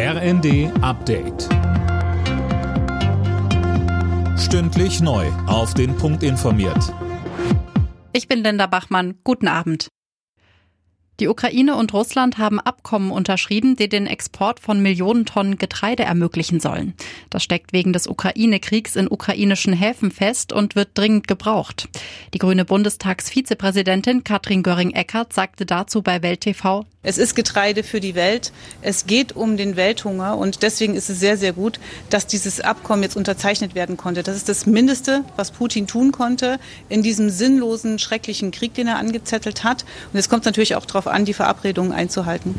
RND Update. Stündlich neu. Auf den Punkt informiert. Ich bin Linda Bachmann. Guten Abend. Die Ukraine und Russland haben Abkommen unterschrieben, die den Export von Millionen Tonnen Getreide ermöglichen sollen. Das steckt wegen des Ukraine-Kriegs in ukrainischen Häfen fest und wird dringend gebraucht. Die grüne Bundestagsvizepräsidentin Katrin Göring-Eckardt sagte dazu bei Welt TV, es ist Getreide für die Welt. Es geht um den Welthunger und deswegen ist es sehr, sehr gut, dass dieses Abkommen jetzt unterzeichnet werden konnte. Das ist das Mindeste, was Putin tun konnte in diesem sinnlosen, schrecklichen Krieg, den er angezettelt hat. Und es kommt natürlich auch darauf an, die Verabredungen einzuhalten.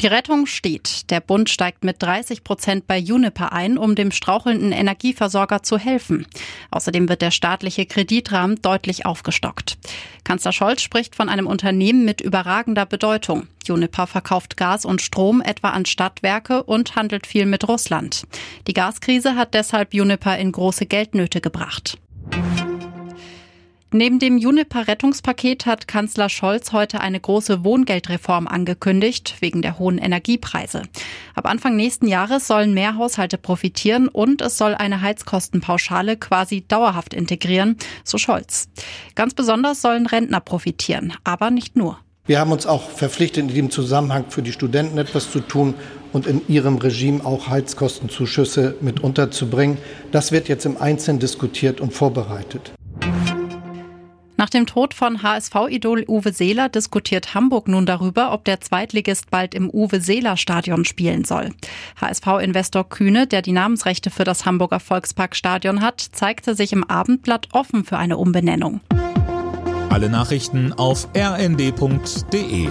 Die Rettung steht. Der Bund steigt mit 30 Prozent bei Juniper ein, um dem strauchelnden Energieversorger zu helfen. Außerdem wird der staatliche Kreditrahmen deutlich aufgestockt. Kanzler Scholz spricht von einem Unternehmen mit überragender Bedeutung. Juniper verkauft Gas und Strom etwa an Stadtwerke und handelt viel mit Russland. Die Gaskrise hat deshalb Juniper in große Geldnöte gebracht. Neben dem Juniper-Rettungspaket hat Kanzler Scholz heute eine große Wohngeldreform angekündigt, wegen der hohen Energiepreise. Ab Anfang nächsten Jahres sollen mehr Haushalte profitieren und es soll eine Heizkostenpauschale quasi dauerhaft integrieren, so Scholz. Ganz besonders sollen Rentner profitieren, aber nicht nur. Wir haben uns auch verpflichtet, in diesem Zusammenhang für die Studenten etwas zu tun und in ihrem Regime auch Heizkostenzuschüsse mit unterzubringen. Das wird jetzt im Einzelnen diskutiert und vorbereitet. Nach dem Tod von HSV-Idol Uwe Seeler diskutiert Hamburg nun darüber, ob der Zweitligist bald im Uwe-Seeler-Stadion spielen soll. HSV-Investor Kühne, der die Namensrechte für das Hamburger Volksparkstadion hat, zeigte sich im Abendblatt offen für eine Umbenennung. Alle Nachrichten auf rnd.de